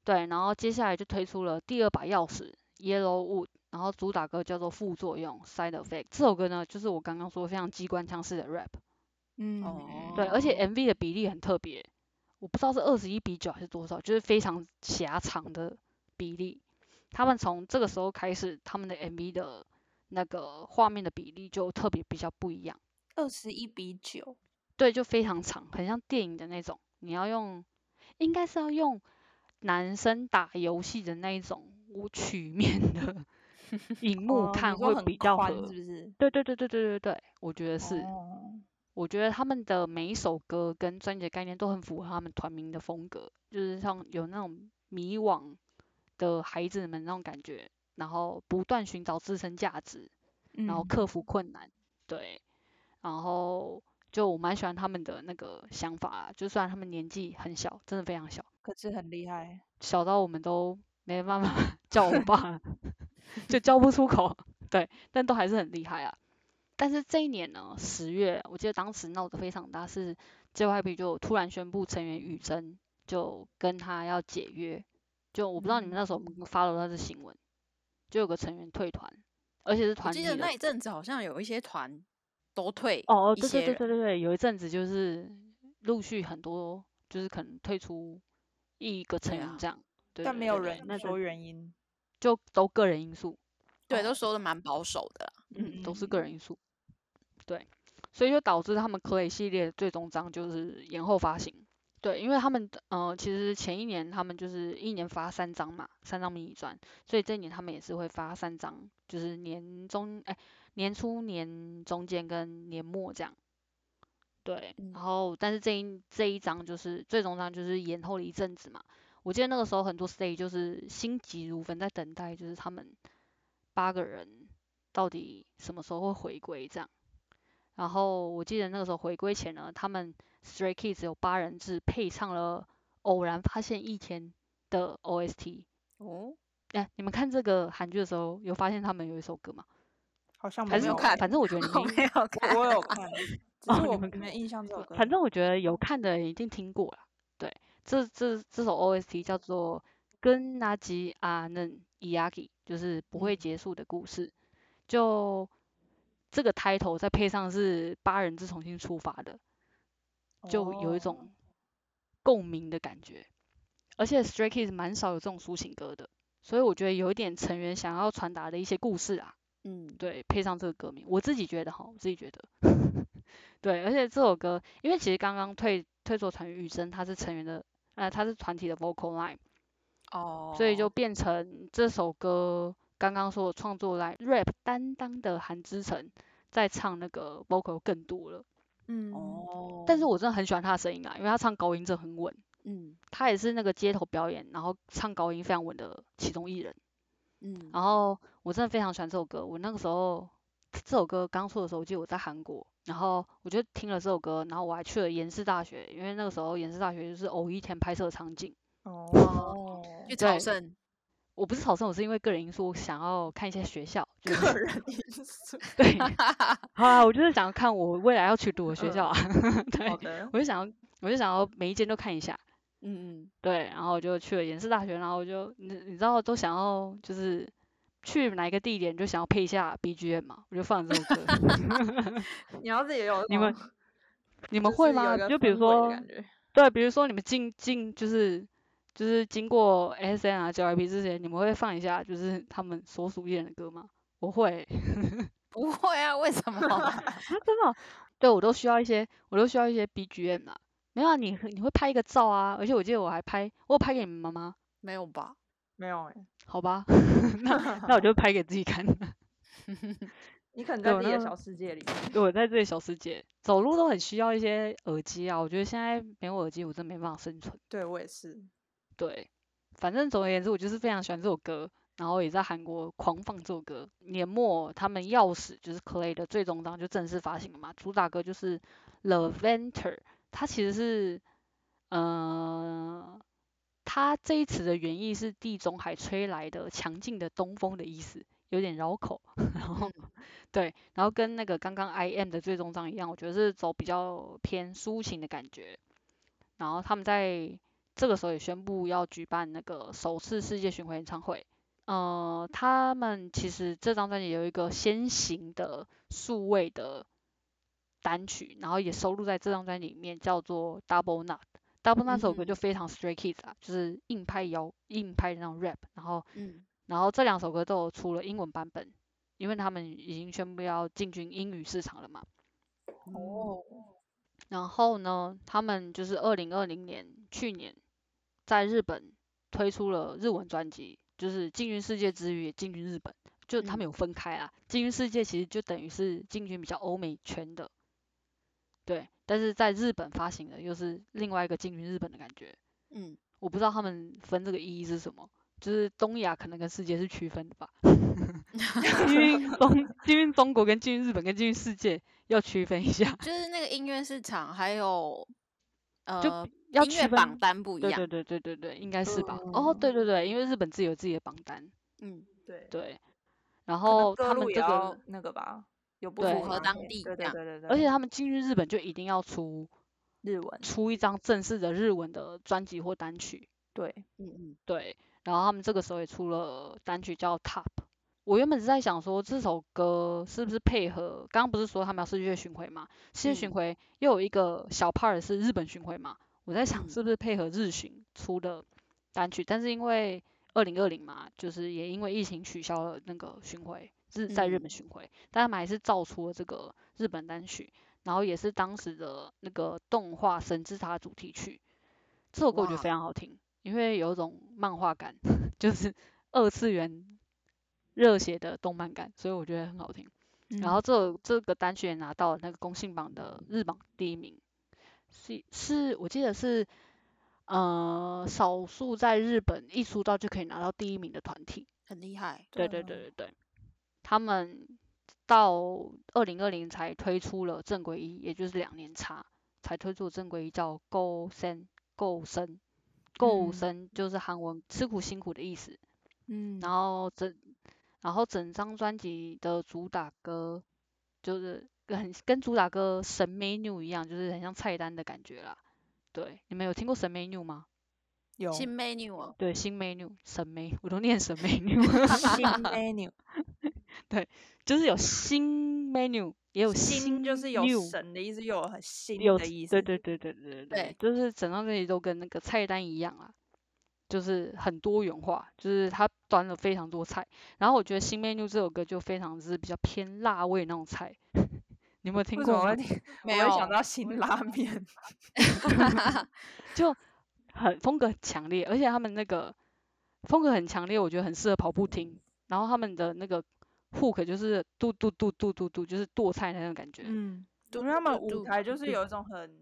对，然后接下来就推出了第二把钥匙 Yellow Wood，然后主打歌叫做副作用 Side Effect。这首歌呢就是我刚刚说非常机关枪式的 rap，嗯，对，而且 MV 的比例很特别。我不知道是二十一比九还是多少，就是非常狭长的比例。他们从这个时候开始，他们的 MV 的那个画面的比例就特别比较不一样。二十一比九，对，就非常长，很像电影的那种。你要用，应该是要用男生打游戏的那一种无曲面的 荧幕看会比较合，是不是？对对对对对对对，我觉得是。我觉得他们的每一首歌跟专辑的概念都很符合他们团名的风格，就是像有那种迷惘的孩子们那种感觉，然后不断寻找自身价值，然后克服困难，对，然后就我蛮喜欢他们的那个想法，就虽然他们年纪很小，真的非常小，可是很厉害，小到我们都没办法 叫我爸，就叫不出口，对，但都还是很厉害啊。但是这一年呢，十月，我记得当时闹得非常大，是 JYP 就突然宣布成员雨珍就跟他要解约，就我不知道你们那时候发了那个新闻，就有个成员退团，而且是团。我记得那一阵子好像有一些团都退。哦，对对对对对对，有一阵子就是陆续很多，就是可能退出一个成员这样，但没有人那说原因，就都个人因素。对，都说的蛮保守的，嗯，都是个人因素。对，所以就导致他们 Clay 系列最终章就是延后发行。对，因为他们呃，其实前一年他们就是一年发三张嘛，三张迷你专，所以这一年他们也是会发三张，就是年中哎，年初、年中间跟年末这样。对，然后但是这一这一张就是最终章就是延后了一阵子嘛。我记得那个时候很多 stay 就是心急如焚在等待，就是他们八个人到底什么时候会回归这样。然后我记得那个时候回归前呢，他们 Stray Kids 有八人制配唱了《偶然发现一天》的 OST。哦，哎，你们看这个韩剧的时候，有发现他们有一首歌吗？好像没有看，反正我觉得你 们没有看，我有 看，只是我没印象这首歌。反正我觉得有看的人一定听过了。对，这这这首 OST 叫做《跟那吉阿嫩伊亚吉》，就是不会结束的故事。就这个 title 再配上是八人制重新出发的，就有一种共鸣的感觉。而且 Stray Kids 蛮少有这种抒情歌的，所以我觉得有一点成员想要传达的一些故事啊。嗯，对，配上这个歌名，我自己觉得哈，我自己觉得，对，而且这首歌，因为其实刚刚退退出团员雨生，他是成员的，呃，他是团体的 vocal line，哦，所以就变成这首歌刚刚说的创作来 rap 担当的韩之成在唱那个 vocal 更多了。嗯哦，但是我真的很喜欢他的声音啊，因为他唱高音真的很稳。嗯他也是那个街头表演，然后唱高音非常稳的其中一人。嗯，然后我真的非常喜欢这首歌。我那个时候这首歌刚出的时候，我记得我在韩国，然后我就听了这首歌，然后我还去了延世大学，因为那个时候延世大学就是偶一天拍摄场景。哦，去对朝圣，我不是考生，我是因为个人因素想要看一些学校，就是个人因素。对，好啊，我就是想要看我未来要去读的学校啊，对我就想要，我就想要每一间都看一下。嗯嗯，对，然后我就去了延世大学，然后我就你你知道都想要就是去哪一个地点就想要配一下 BGM 嘛，我就放这首歌。你要是也有你们你们会吗？就比如说，对，比如说你们进进就是就是经过 S N 啊 JYP 之前，你们会放一下就是他们所属艺人的歌吗？我会，不会啊，为什么？啊 真的哦，对我都需要一些，我都需要一些 BGM 啊。没有啊，你你会拍一个照啊，而且我记得我还拍，我有拍给你们妈妈，没有吧？没有哎，好吧，那那我就拍给自己看。你可能在自己的小世界里面。对我在这里小世界走路都很需要一些耳机啊，我觉得现在没有耳机我真没办法生存。对我也是，对，反正总而言之，我就是非常喜欢这首歌，然后也在韩国狂放这首歌。年末他们钥匙就是 Clay 的最终章就正式发行了嘛，主打歌就是 The Venter，它其实是，呃，它这一词的原意是地中海吹来的强劲的东风的意思，有点绕口。然后对，然后跟那个刚刚 I M 的最终章一样，我觉得是走比较偏抒情的感觉。然后他们在这个时候也宣布要举办那个首次世界巡回演唱会。呃，他们其实这张专辑有一个先行的数位的单曲，然后也收录在这张专辑里面，叫做 Double Knot。Double Knot 这首歌嗯就非常 Stray Kids 啊，就是硬派摇硬派的那种 rap，然后嗯然后这两首歌都有出了英文版本，因为他们已经宣布要进军英语市场了嘛。哦，然后呢，他们就是二零二零年去年在日本推出了日文专辑，就是进军世界之余也进军日本，就他们嗯有分开啊。进军世界其实就等于是进军比较欧美圈的，对，但是在日本发行的又是另外一个进军日本的感觉。嗯，我不知道他们分这个意义是什么，就是东亚可能跟世界是区分的吧。因为东进军中国跟进军日本跟进军世界要区分一下，就是那个音乐市场还有呃要区分音乐榜单不一样，对对对对对对，应该是吧？哦，对对对，因为日本自己有自己的榜单，嗯，对，对，然后他们这个，那个吧，有不符符合当对对地这样对对对，而且他们进入日本就一定要出日文，出一张正式的日文的专辑或单曲，对，嗯嗯。对，然后他们这个时候也出了单曲叫 Top。我原本是在想说这首歌是不是配合，刚刚不是说他们要世界巡回嘛？世界巡嗯回又有一个小 part 是日本巡回嘛？我在想嗯是不是配合日巡出的单曲，但是因为二零二零嘛，就是也因为疫情取消了那个巡回，日在日本嗯巡回，但他们还是造出了这个日本单曲，然后也是当时的那个动画《神之塔》主题曲。这首歌我觉得非常好听，因为有一种漫画感，就是二次元热血的动漫感，所以我觉得很好听。然后这首这个单曲也拿到了那个公信榜的日榜第一名，是是我记得是呃少数在日本一出道就可以拿到第一名的团体。很厉害，对对对对对，他们到二零二零才推出了正规一，也就是两年差才推出正规一叫 Go Sen Go 生 Go 嗯。生就是韩文吃苦辛苦的意思。嗯，然后整然后整张专辑的主打歌就是跟跟主打歌神 menu 一样，就是很像菜单的感觉啦。对，你们有听过神 menu 吗？有新 menu 哦，对，新 menu 神 menu 我都念神 menu，新 menu，对就是有新 menu 也有新就是有神的意思，又有很新的意思，对对对对对对对就是整张专辑都跟那个菜单一样啊，就是很多元化，就是它端了非常多菜。然后我觉得新 menu 这首歌就非常是比较偏辣味那种菜，你有没有听过？没有想到新拉面，就很风格很强烈，而且他们那个风格很强烈，我觉得很适合跑步听。然后他们的那个 hook 就是嘟嘟嘟嘟嘟嘟，就是剁菜那种感觉。嗯，因为他们舞台就是有一种很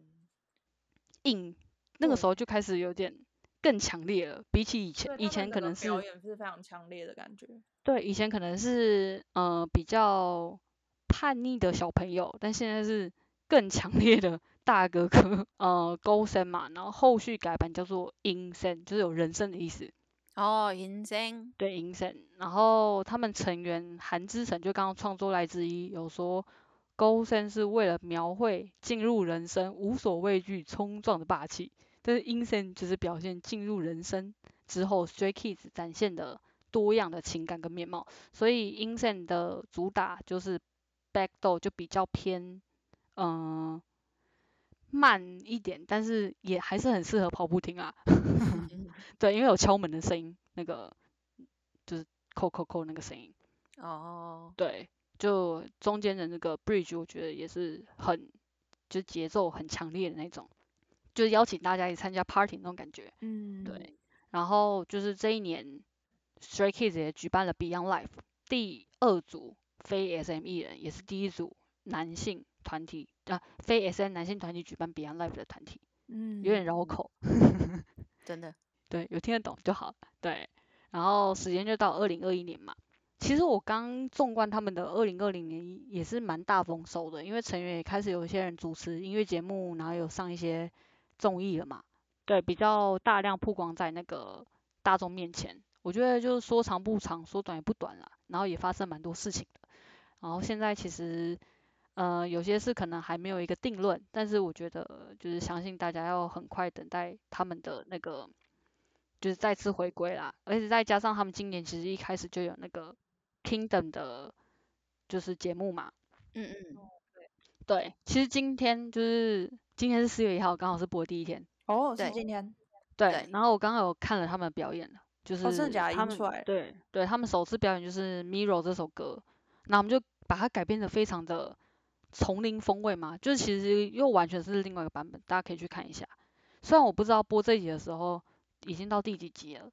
硬，那个时候就开始有点更强烈了，比起以前，以前可能是表演是非常强烈的感觉。对，以前可能是呃比较叛逆的小朋友，但现在是更强烈的大哥哥，呃，高声嘛，然后后续改版叫做阴声，就是有人声的意思。哦，阴声。对，阴声。然后他们成员韩之成就刚刚创作来之一，有说勾声是为了描绘进入人生无所畏惧、冲撞的霸气，但是 Insane 就是表现进入人生之后 Stray Kids 展现的。多样的情感跟面貌，所以 Insen 的主打就是 Backdoor 就比较偏，嗯，慢一点，但是也还是很适合跑步听啊。对，因为有敲门的声音，那个就是扣扣扣那个声音。哦。对，就中间的那个 Bridge，我觉得也是很，就节奏很强烈的那种，就是邀请大家一起参加 Party 那种感觉。嗯。对，然后就是这一年。Stray Kids 也举办了 Beyond Life 第二组非 SM 艺人，也是第一组男性团体啊，非 SM 男性团体举办 Beyond Life 的团体，嗯，有点绕口，真的，对，有听得懂就好，对，然后时间就到二零二一年嘛，其实我刚纵观他们的二零二零年也是蛮大丰收的，因为成员也开始有一些人主持音乐节目，然后有上一些综艺了嘛，对，比较大量曝光在那个大众面前。我觉得就是说长不长，说短也不短啦，然后也发生蛮多事情的，然后现在其实，呃，有些事可能还没有一个定论，但是我觉得就是相信大家要很快等待他们的那个，就是再次回归啦，而且再加上他们今年其实一开始就有那个 Kingdom 的，就是节目嘛，嗯嗯，对，其实今天就是今天是四月一号，刚好是播第一天，哦，是今天，对，然后我刚刚有看了他们表演了。就是他们对对，他们首次表演就是《Mirror》这首歌，那我们就把它改编的非常的丛林风味嘛，就是其实又完全是另外一个版本，大家可以去看一下。虽然我不知道播这一集的时候已经到第几集了，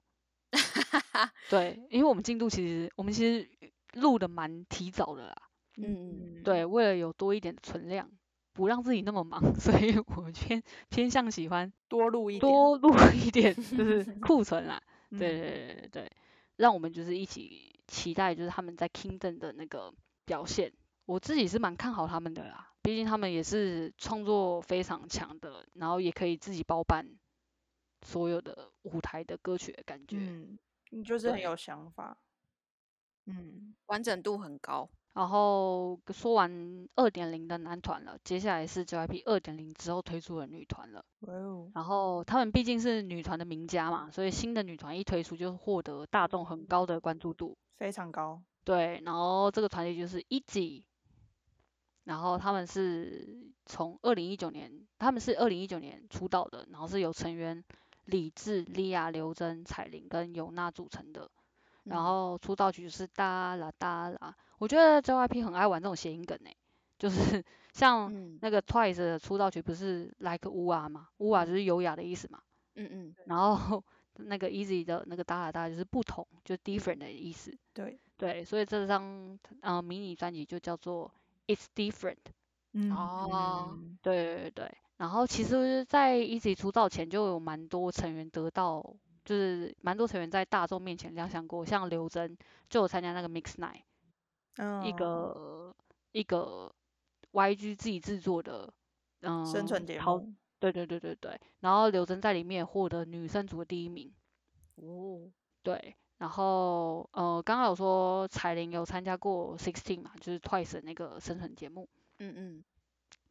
对，因为我们进度其实我们其实录的蛮提早的啦，嗯，对，为了有多一点存量，不让自己那么忙，所以我偏偏向喜欢多录一点，多录一点就是 库存啦。对对对对对，让我们就是一起期待，就是他们在 Kingdom 的那个表现。我自己是蛮看好他们的啦，毕竟他们也是创作非常强的，然后也可以自己包办所有的舞台的歌曲的感觉。嗯，你就是很有想法。嗯，完整度很高。然后说完二点零的男团了，接下来是 JYP 二点零之后推出的女团了。然后他们毕竟是女团的名家嘛，所以新的女团一推出就获得大众很高的关注度，非常高。对，然后这个团体就是 EZ，然后他们是从二零一九年，他们是二零一九年出道的，然后是由成员李智、莉亚、刘真、彩玲跟尤娜组成的。然后出道曲是哒啦哒啦，我觉得 JYP 很爱玩这种谐音梗诶，就是 像那个 Twice 的出道曲不是 Like 乌啊嘛，乌啊就是优雅的意思嘛，嗯嗯，然后 那个 Easy 的那个哒啦哒就是不同，就 different 的意思，对。对，所以这张呃迷你专辑就叫做 It's Different，嗯哦，对对对，然后其实，在 Easy 出道前就有蛮多成员得到。就是蛮多成员在大众面前亮相过，像刘真就有参加那个 Mix Night，一个一个 YG 自己制作的嗯生存节目，对对对对对，然后刘真在里面获得女生组的第一名，哦，对，然后呃刚刚有说彩铃有参加过 Sixteen 嘛，就是 Twice 的那个生存节目，嗯嗯，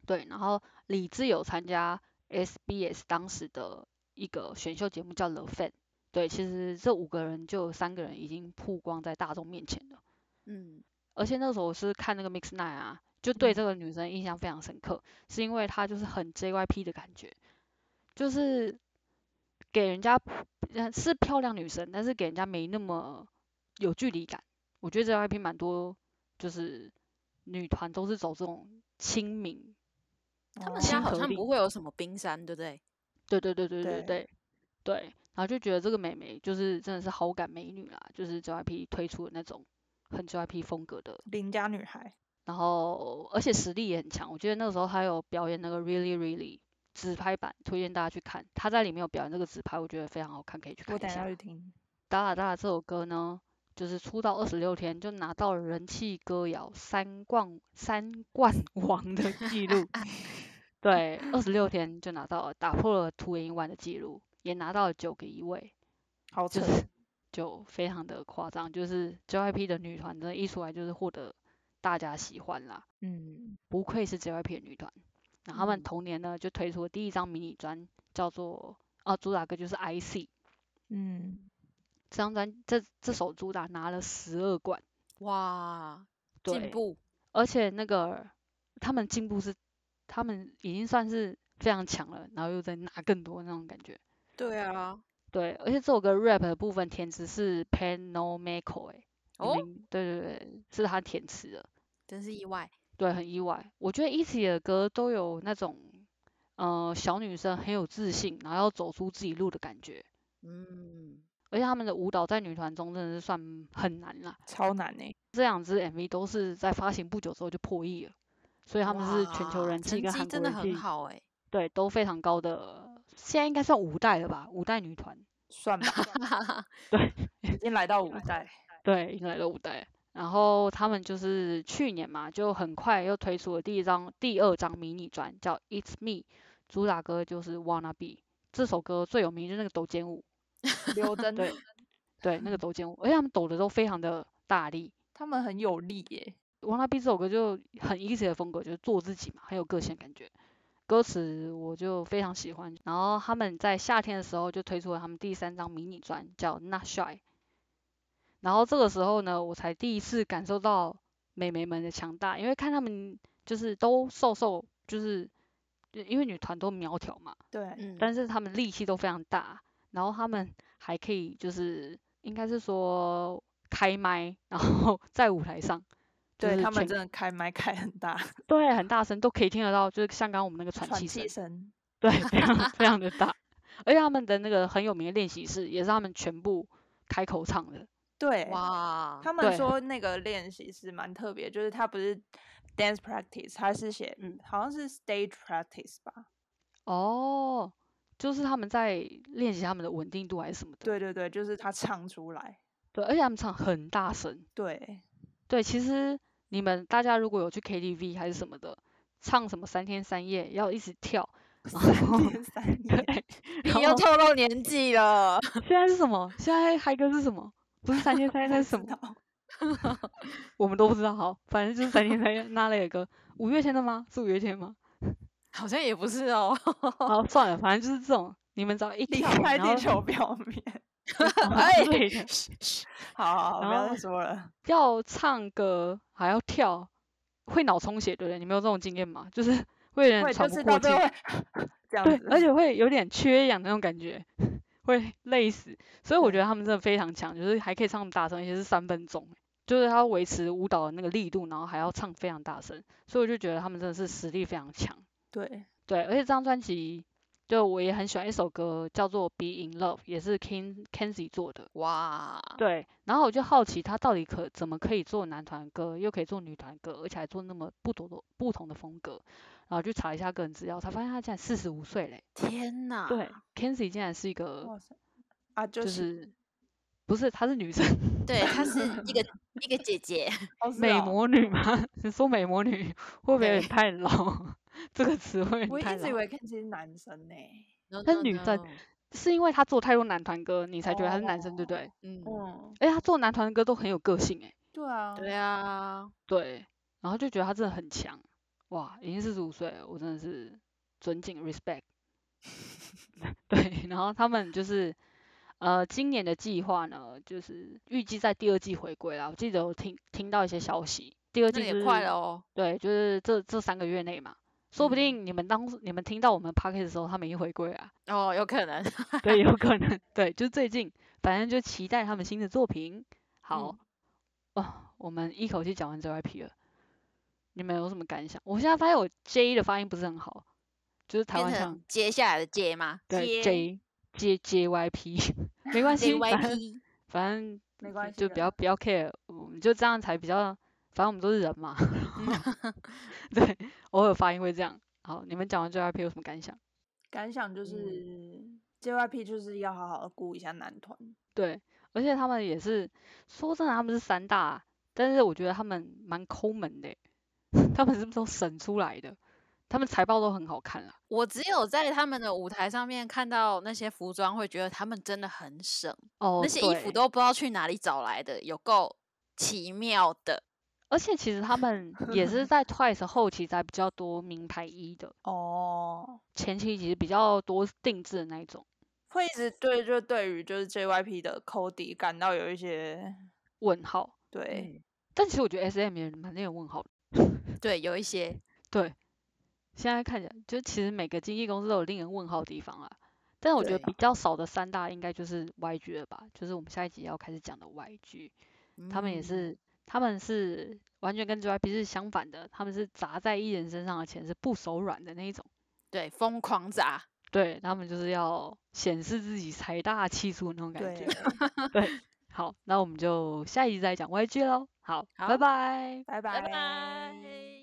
对，然后李智有参加 SBS 当时的一个选秀节目叫 The Fan。对，其实这五个人就有三个人已经曝光在大众面前了。嗯，而且那时候我是看那个 Mix Nine 啊，就对这个女生印象非常深刻，是因为她就是很 JYP 的感觉，就是给人家是漂亮女生，但是给人家没那么有距离感。我觉得 JYP 蛮多就是女团都是走这种亲民。他们家好像不会有什么冰山，对不对？对对对对对对对。然后就觉得这个美眉就是真的是好感美女啦，就是 JYP 推出的那种很 JYP 风格的邻家女孩。然后而且实力也很强，我记得那个时候她有表演那个 Really Really 直拍版，推荐大家去看。她在里面有表演这个直拍，我觉得非常好看，可以去看一下。我等下去听。达拉达拉这首歌呢，就是出道二十六天就拿到了人气歌谣三冠三冠 王的记录。对，二十六天就拿到了，打破了 Two in One 的记录，也拿到了九个一位。好扯。就非常的夸张，就是 JYP 的女团的一出来就是获得大家喜欢啦。嗯。不愧是 JYP 的女团。然后他们同年呢就推出了第一张迷你专，叫做啊主打歌就是 IC。嗯。这张专这这首主打拿了十二冠，哇，进步，而且那个他们进步是，他们已经算是非常强了，然后又在拿更多那种感觉。对啊，对，而且这首歌 rap 的部分填词是 Pano Mako 哎，哦，对对对，是他填词的，真是意外，对，很意外。我觉得 e a s y 的歌都有那种，呃，小女生很有自信，然后要走出自己路的感觉，嗯。而且他们的舞蹈在女团中真的是算很难啦，超难呢。这两支 MV 都是在发行不久之后就破亿了，所以他们是全球人气跟韩国人气，对，都非常高的。现在应该算五代了吧？五代女团算吧。对，已经来到五代。对，已经来到五代。然后他们就是去年嘛，就很快又推出了第一张、第二张迷你专，叫 It's Me，主打歌就是 Wanna Be。这首歌最有名就是那个抖肩舞。刘真对对，那个抖肩舞，而且他们抖的都非常的大力，他们很有力耶。Wanna Be 这首歌就很 easy 的风格，就是做自己嘛，很有个性感觉。歌词我就非常喜欢。然后他们在夏天的时候就推出了他们第三张迷你专，叫 Not Shy。然后这个时候呢，我才第一次感受到美眉们的强大，因为看他们就是都瘦瘦，就是因为女团都苗条嘛，对，但是他们力气都非常大。然后他们还可以，就是应该是说开麦，然后 在舞台上，对他们真的开麦开很大，对，很大声，都可以听得到，就是像刚刚我们那个喘气声，对，非常非常的大。而且他们的那个很有名的练习室，也是他们全部开口唱的。对，哇，他们说那个练习室蛮特别，就是他不是 dance practice，他是写，嗯，好像是 stage practice 吧。哦。就是他们在练习他们的稳定度还是什么的。对对对，就是他唱出来。对，而且他们唱很大声。对。对，其实你们大家如果有去 KTV 还是什么的，唱什么三天三夜要一直跳。三天三夜。你又透露年纪了。现在是什么？现在嗨歌是什么？不是三天三夜，那是什么？我们都不知道。好，反正就是三天三夜那类的歌。五月天的吗？是五月天吗？好像也不是哦，好算了，反正就是这种，你们只要一跳，离开地球表面，哎，好好好，不要再说了。要唱歌还要跳，会脑充血，对不对？你没有这种经验吗？就是 会有点喘不过气，对，而且会有点缺氧那种感觉，会累死。所以我觉得他们真的非常强，就是还可以唱大声，而且是三分钟，就是他维持舞蹈的那个力度，然后还要唱非常大声，所以我就觉得他们真的是实力非常强。对对，而且这张专辑，就我也很喜欢一首歌，叫做《Be in Love》，也是 Ken Kenzie 做的。哇。对，然后我就好奇他到底可怎么可以做男团歌，又可以做女团歌，而且还做那么不同的不同的风格，然后去查一下个人资料，才发现他竟然四十五岁嘞！天哪！对，Kenzie 竟然是一个，啊，就是不是她是女生？对，她是 一个一个姐姐，美魔女吗？你说美魔女会不会有点太老？这个词汇我一直以为 Kenzie 是男生呢，他是女生，是因为他做太多男团歌，你才觉得他是男生，对不对？嗯。哎，他做男团的歌都很有个性，哎。对啊。对啊。对。然后就觉得他真的很强，哇，已经四十五岁了，我真的是尊敬 respect。对，然后他们就是，呃，今年的计划呢，就是预计在第二季回归啦。我记得我听听到一些消息，第二季也快了哦。对，就是这这三个月内嘛。说不定你们当你们听到我们 p o c a s t 的时候，他们已经回归啊。哦，有可能。对，有可能。对，就最近，反正就期待他们新的作品。好，哦，我们一口气讲完 JYP 了。你们有什么感想？我现在发现我 J 的发音不是很好，就是台湾腔接下来的 J 吗？对，J J J Y P，没关系，反正反正没关系，就不要不要 care，我们就这样才比较，反正我们都是人嘛。对，偶尔发音会这样。好，你们讲完 J Y P 有什么感想？感想就是 J Y P 就是要好好的顾一下男团。对，而且他们也是说真的，他们是三大，但是我觉得他们蛮抠门的，他们是不是都省出来的？他们财报都很好看啊。我只有在他们的舞台上面看到那些服装，会觉得他们真的很省哦，那些衣服都不知道去哪里找来的，有够奇妙的。而且其实他们 也是在 Twice 后期才比较多名牌衣的哦，前期其实比较多定制的那一种。会一直对就对于就是 JYP 的 Cody 感到有一些问号。对，但其实我觉得 SM 也蛮令人问号的。对，有一些对。现在看起来，就其实每个经纪公司都有令人问号的地方啊。但是我觉得比较少的三大应该就是 YG 了吧，就是我们下一集要开始讲的 YG，他们也是，他们是完全跟 JYP 是相反的，他们是砸在艺人身上的钱是不手软的那一种。对，疯狂砸。对他们就是要显示自己财大气粗那种感觉。对。好，那我们就下一集再讲 YG 喽。好，拜拜，拜拜，拜拜。